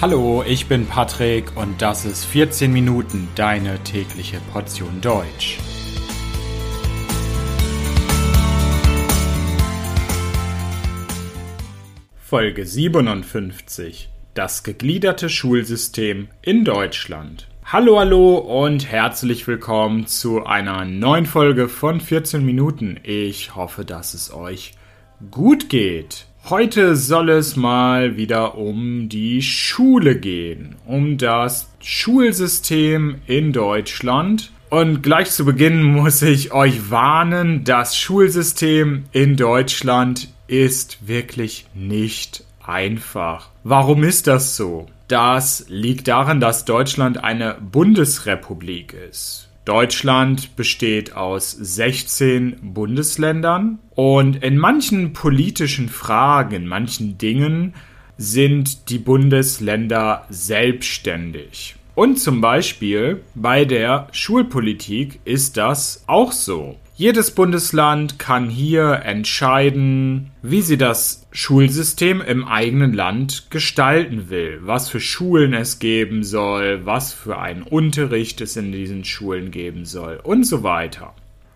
Hallo, ich bin Patrick und das ist 14 Minuten deine tägliche Portion Deutsch. Folge 57 Das gegliederte Schulsystem in Deutschland. Hallo, hallo und herzlich willkommen zu einer neuen Folge von 14 Minuten. Ich hoffe, dass es euch gut geht. Heute soll es mal wieder um die Schule gehen, um das Schulsystem in Deutschland. Und gleich zu Beginn muss ich euch warnen, das Schulsystem in Deutschland ist wirklich nicht einfach. Warum ist das so? Das liegt daran, dass Deutschland eine Bundesrepublik ist. Deutschland besteht aus 16 Bundesländern und in manchen politischen Fragen, in manchen Dingen sind die Bundesländer selbstständig. Und zum Beispiel bei der Schulpolitik ist das auch so. Jedes Bundesland kann hier entscheiden, wie sie das Schulsystem im eigenen Land gestalten will, was für Schulen es geben soll, was für einen Unterricht es in diesen Schulen geben soll und so weiter.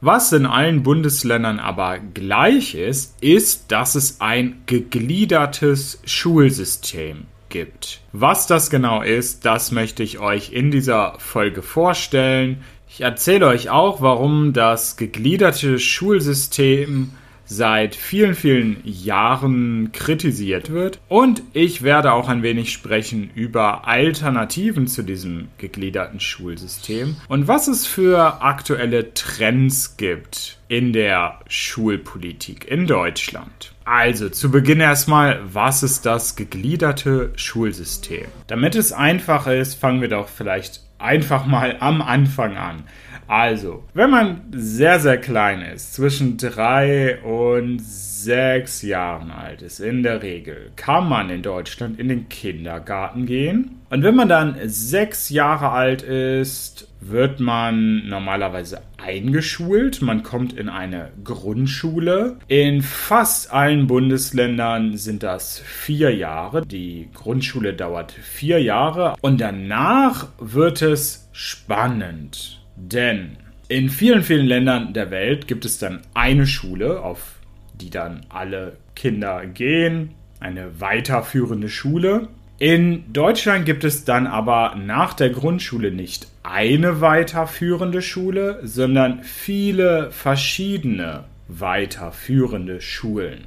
Was in allen Bundesländern aber gleich ist, ist, dass es ein gegliedertes Schulsystem gibt. Was das genau ist, das möchte ich euch in dieser Folge vorstellen. Ich erzähle euch auch, warum das gegliederte Schulsystem seit vielen, vielen Jahren kritisiert wird. Und ich werde auch ein wenig sprechen über Alternativen zu diesem gegliederten Schulsystem und was es für aktuelle Trends gibt in der Schulpolitik in Deutschland. Also, zu Beginn erstmal, was ist das gegliederte Schulsystem? Damit es einfach ist, fangen wir doch vielleicht einfach mal am Anfang an. Also, wenn man sehr, sehr klein ist, zwischen drei und sechs Jahren alt ist, in der Regel, kann man in Deutschland in den Kindergarten gehen. Und wenn man dann sechs Jahre alt ist, wird man normalerweise eingeschult. Man kommt in eine Grundschule. In fast allen Bundesländern sind das vier Jahre. Die Grundschule dauert vier Jahre. Und danach wird es spannend. Denn in vielen, vielen Ländern der Welt gibt es dann eine Schule, auf die dann alle Kinder gehen, eine weiterführende Schule. In Deutschland gibt es dann aber nach der Grundschule nicht eine weiterführende Schule, sondern viele verschiedene weiterführende Schulen.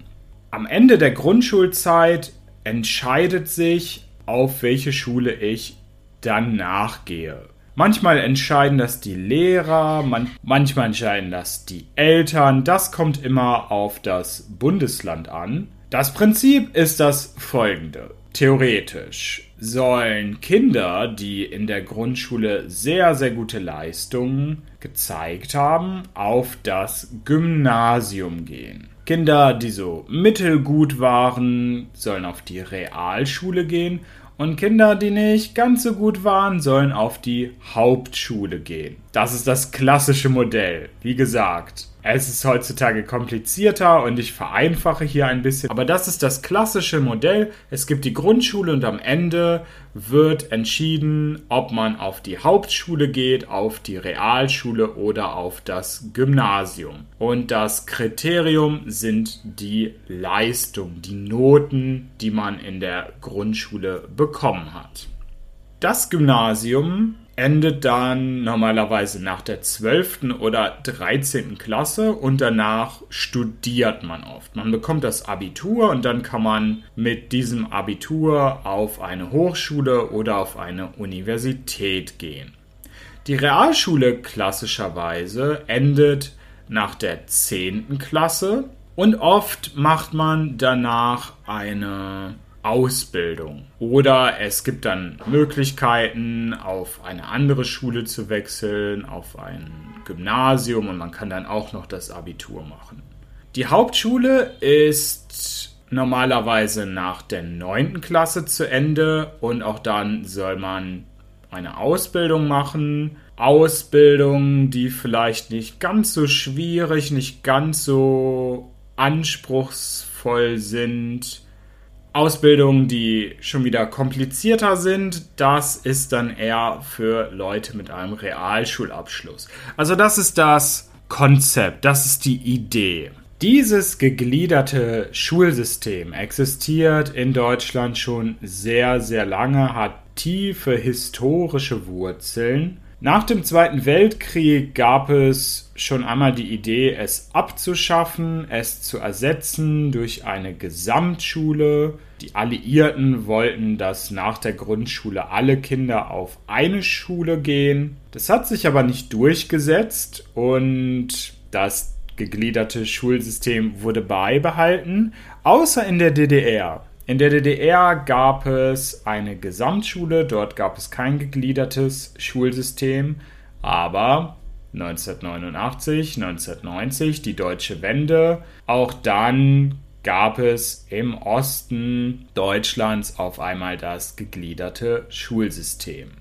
Am Ende der Grundschulzeit entscheidet sich, auf welche Schule ich dann nachgehe. Manchmal entscheiden das die Lehrer, man, manchmal entscheiden das die Eltern. Das kommt immer auf das Bundesland an. Das Prinzip ist das folgende. Theoretisch sollen Kinder, die in der Grundschule sehr, sehr gute Leistungen gezeigt haben, auf das Gymnasium gehen. Kinder, die so mittelgut waren, sollen auf die Realschule gehen und Kinder, die nicht ganz so gut waren, sollen auf die Hauptschule gehen. Das ist das klassische Modell. Wie gesagt, es ist heutzutage komplizierter und ich vereinfache hier ein bisschen. Aber das ist das klassische Modell. Es gibt die Grundschule und am Ende wird entschieden, ob man auf die Hauptschule geht, auf die Realschule oder auf das Gymnasium. Und das Kriterium sind die Leistungen, die Noten, die man in der Grundschule bekommen hat. Das Gymnasium endet dann normalerweise nach der 12. oder 13. Klasse und danach studiert man oft. Man bekommt das Abitur und dann kann man mit diesem Abitur auf eine Hochschule oder auf eine Universität gehen. Die Realschule klassischerweise endet nach der 10. Klasse und oft macht man danach eine Ausbildung. Oder es gibt dann Möglichkeiten, auf eine andere Schule zu wechseln, auf ein Gymnasium und man kann dann auch noch das Abitur machen. Die Hauptschule ist normalerweise nach der 9. Klasse zu Ende und auch dann soll man eine Ausbildung machen. Ausbildungen, die vielleicht nicht ganz so schwierig, nicht ganz so anspruchsvoll sind Ausbildungen, die schon wieder komplizierter sind, das ist dann eher für Leute mit einem Realschulabschluss. Also das ist das Konzept, das ist die Idee. Dieses gegliederte Schulsystem existiert in Deutschland schon sehr, sehr lange, hat tiefe historische Wurzeln nach dem Zweiten Weltkrieg gab es schon einmal die Idee, es abzuschaffen, es zu ersetzen durch eine Gesamtschule. Die Alliierten wollten, dass nach der Grundschule alle Kinder auf eine Schule gehen. Das hat sich aber nicht durchgesetzt und das gegliederte Schulsystem wurde beibehalten, außer in der DDR. In der DDR gab es eine Gesamtschule, dort gab es kein gegliedertes Schulsystem, aber 1989, 1990 die deutsche Wende, auch dann gab es im Osten Deutschlands auf einmal das gegliederte Schulsystem.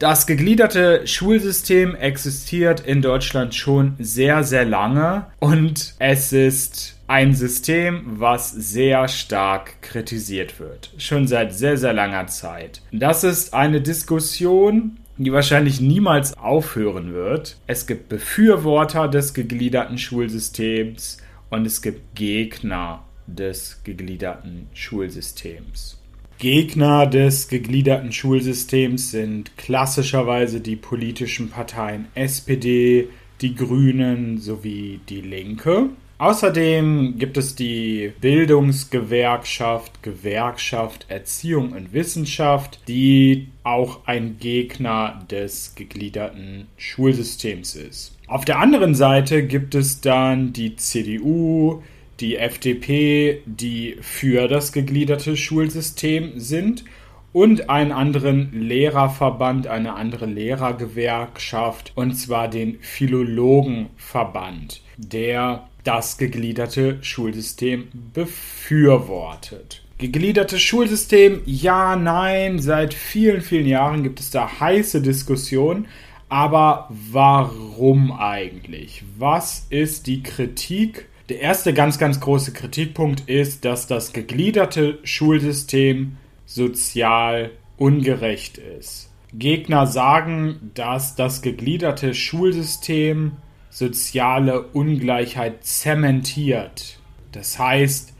Das gegliederte Schulsystem existiert in Deutschland schon sehr, sehr lange und es ist ein System, was sehr stark kritisiert wird. Schon seit sehr, sehr langer Zeit. Das ist eine Diskussion, die wahrscheinlich niemals aufhören wird. Es gibt Befürworter des gegliederten Schulsystems und es gibt Gegner des gegliederten Schulsystems. Gegner des gegliederten Schulsystems sind klassischerweise die politischen Parteien SPD, die Grünen sowie die Linke. Außerdem gibt es die Bildungsgewerkschaft, Gewerkschaft Erziehung und Wissenschaft, die auch ein Gegner des gegliederten Schulsystems ist. Auf der anderen Seite gibt es dann die CDU, die FDP, die für das gegliederte Schulsystem sind und einen anderen Lehrerverband, eine andere Lehrergewerkschaft, und zwar den Philologenverband, der das gegliederte Schulsystem befürwortet. Gegliedertes Schulsystem, ja, nein, seit vielen, vielen Jahren gibt es da heiße Diskussionen. Aber warum eigentlich? Was ist die Kritik der erste ganz, ganz große Kritikpunkt ist, dass das gegliederte Schulsystem sozial ungerecht ist. Gegner sagen, dass das gegliederte Schulsystem soziale Ungleichheit zementiert. Das heißt,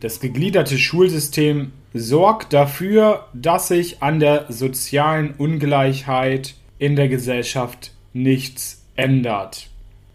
das gegliederte Schulsystem sorgt dafür, dass sich an der sozialen Ungleichheit in der Gesellschaft nichts ändert.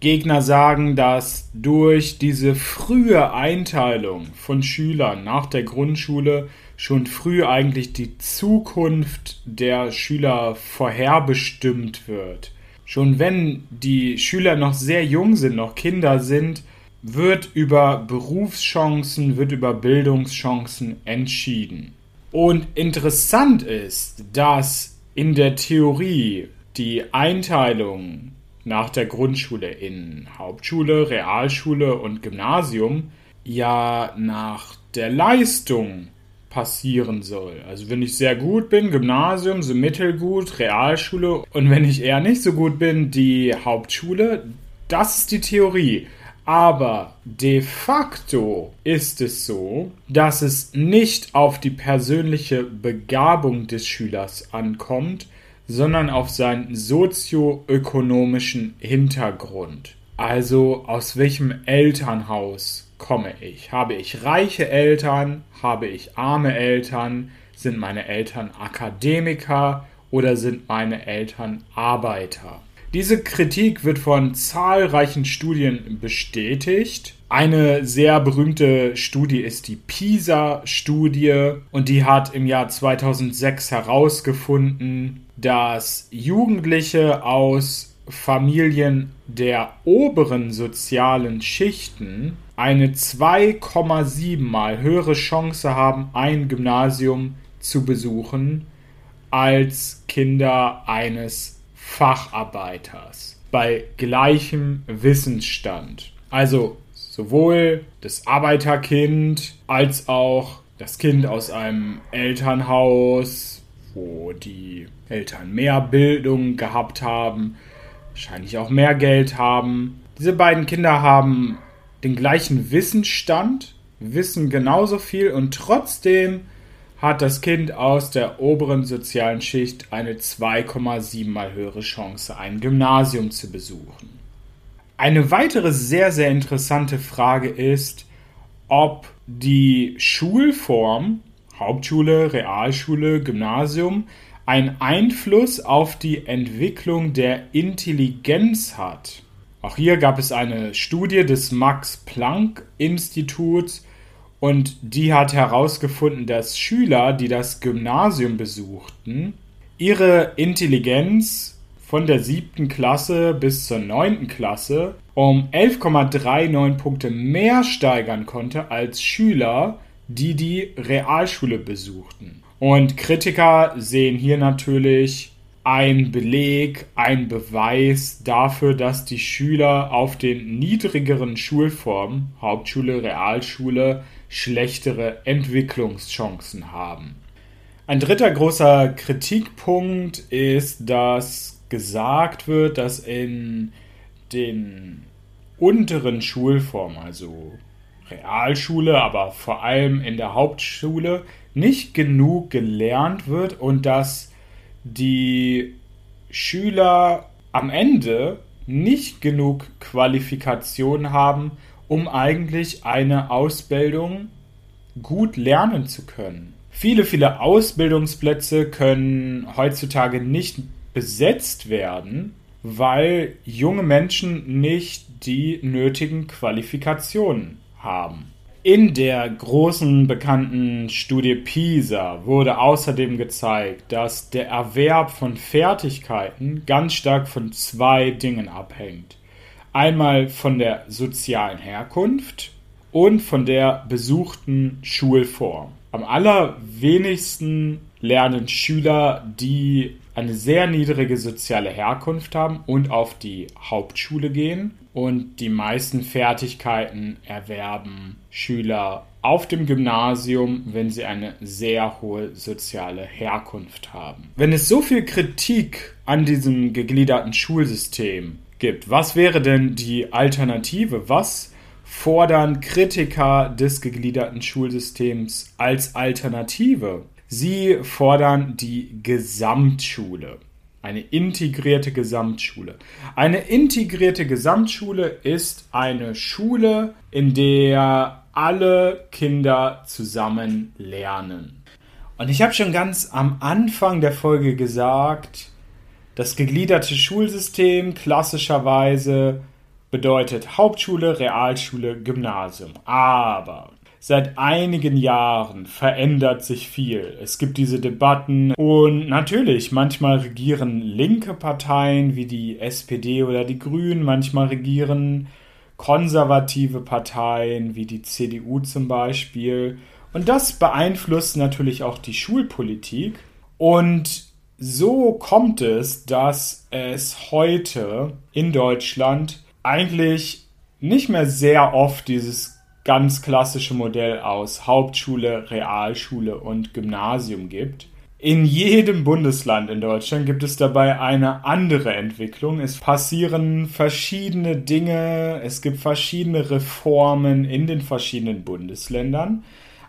Gegner sagen, dass durch diese frühe Einteilung von Schülern nach der Grundschule schon früh eigentlich die Zukunft der Schüler vorherbestimmt wird. Schon wenn die Schüler noch sehr jung sind, noch Kinder sind, wird über Berufschancen, wird über Bildungschancen entschieden. Und interessant ist, dass in der Theorie die Einteilung nach der Grundschule in Hauptschule, Realschule und Gymnasium ja nach der Leistung passieren soll. Also wenn ich sehr gut bin, Gymnasium, so mittelgut, Realschule und wenn ich eher nicht so gut bin, die Hauptschule, das ist die Theorie. Aber de facto ist es so, dass es nicht auf die persönliche Begabung des Schülers ankommt, sondern auf seinen sozioökonomischen Hintergrund. Also aus welchem Elternhaus komme ich? Habe ich reiche Eltern? Habe ich arme Eltern? Sind meine Eltern Akademiker oder sind meine Eltern Arbeiter? Diese Kritik wird von zahlreichen Studien bestätigt. Eine sehr berühmte Studie ist die PISA-Studie und die hat im Jahr 2006 herausgefunden, dass Jugendliche aus Familien der oberen sozialen Schichten eine 2,7 mal höhere Chance haben, ein Gymnasium zu besuchen als Kinder eines Facharbeiters bei gleichem Wissensstand. Also sowohl das Arbeiterkind als auch das Kind aus einem Elternhaus wo die Eltern mehr Bildung gehabt haben, wahrscheinlich auch mehr Geld haben. Diese beiden Kinder haben den gleichen Wissensstand, wissen genauso viel und trotzdem hat das Kind aus der oberen sozialen Schicht eine 2,7 mal höhere Chance, ein Gymnasium zu besuchen. Eine weitere sehr, sehr interessante Frage ist, ob die Schulform, Hauptschule, Realschule, Gymnasium, einen Einfluss auf die Entwicklung der Intelligenz hat. Auch hier gab es eine Studie des Max Planck Instituts, und die hat herausgefunden, dass Schüler, die das Gymnasium besuchten, ihre Intelligenz von der siebten Klasse bis zur neunten Klasse um 11,39 Punkte mehr steigern konnte als Schüler, die die Realschule besuchten. Und Kritiker sehen hier natürlich ein Beleg, ein Beweis dafür, dass die Schüler auf den niedrigeren Schulformen, Hauptschule, Realschule, schlechtere Entwicklungschancen haben. Ein dritter großer Kritikpunkt ist, dass gesagt wird, dass in den unteren Schulformen, also Realschule, aber vor allem in der Hauptschule, nicht genug gelernt wird und dass die Schüler am Ende nicht genug Qualifikation haben, um eigentlich eine Ausbildung gut lernen zu können. Viele, viele Ausbildungsplätze können heutzutage nicht besetzt werden, weil junge Menschen nicht die nötigen Qualifikationen haben. In der großen bekannten Studie PISA wurde außerdem gezeigt, dass der Erwerb von Fertigkeiten ganz stark von zwei Dingen abhängt. Einmal von der sozialen Herkunft und von der besuchten Schulform. Am allerwenigsten lernen Schüler, die eine sehr niedrige soziale Herkunft haben und auf die Hauptschule gehen. Und die meisten Fertigkeiten erwerben Schüler auf dem Gymnasium, wenn sie eine sehr hohe soziale Herkunft haben. Wenn es so viel Kritik an diesem gegliederten Schulsystem gibt, was wäre denn die Alternative? Was fordern Kritiker des gegliederten Schulsystems als Alternative? Sie fordern die Gesamtschule, eine integrierte Gesamtschule. Eine integrierte Gesamtschule ist eine Schule, in der alle Kinder zusammen lernen. Und ich habe schon ganz am Anfang der Folge gesagt, das gegliederte Schulsystem klassischerweise bedeutet Hauptschule, Realschule, Gymnasium. Aber seit einigen Jahren verändert sich viel. Es gibt diese Debatten und natürlich, manchmal regieren linke Parteien wie die SPD oder die Grünen, manchmal regieren konservative Parteien wie die CDU zum Beispiel. Und das beeinflusst natürlich auch die Schulpolitik. Und so kommt es, dass es heute in Deutschland eigentlich nicht mehr sehr oft dieses ganz klassische Modell aus Hauptschule, Realschule und Gymnasium gibt. In jedem Bundesland in Deutschland gibt es dabei eine andere Entwicklung. Es passieren verschiedene Dinge, es gibt verschiedene Reformen in den verschiedenen Bundesländern,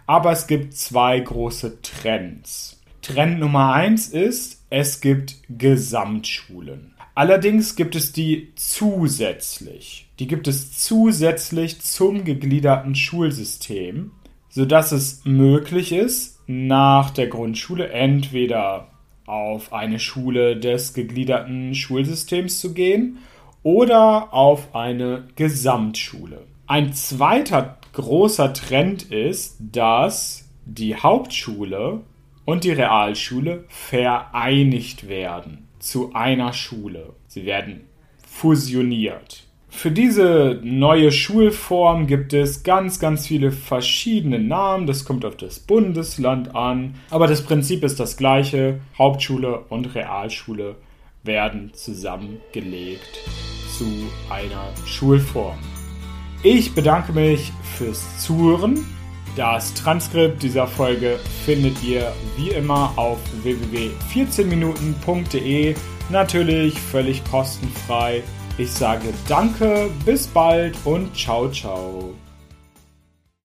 aber es gibt zwei große Trends. Trend Nummer eins ist, es gibt Gesamtschulen. Allerdings gibt es die zusätzlich. Die gibt es zusätzlich zum gegliederten Schulsystem, sodass es möglich ist, nach der Grundschule entweder auf eine Schule des gegliederten Schulsystems zu gehen oder auf eine Gesamtschule. Ein zweiter großer Trend ist, dass die Hauptschule und die Realschule vereinigt werden zu einer Schule. Sie werden fusioniert. Für diese neue Schulform gibt es ganz, ganz viele verschiedene Namen. Das kommt auf das Bundesland an. Aber das Prinzip ist das gleiche. Hauptschule und Realschule werden zusammengelegt zu einer Schulform. Ich bedanke mich fürs Zuhören. Das Transkript dieser Folge findet ihr wie immer auf www.14minuten.de. Natürlich völlig kostenfrei. Ich sage danke, bis bald und ciao, ciao.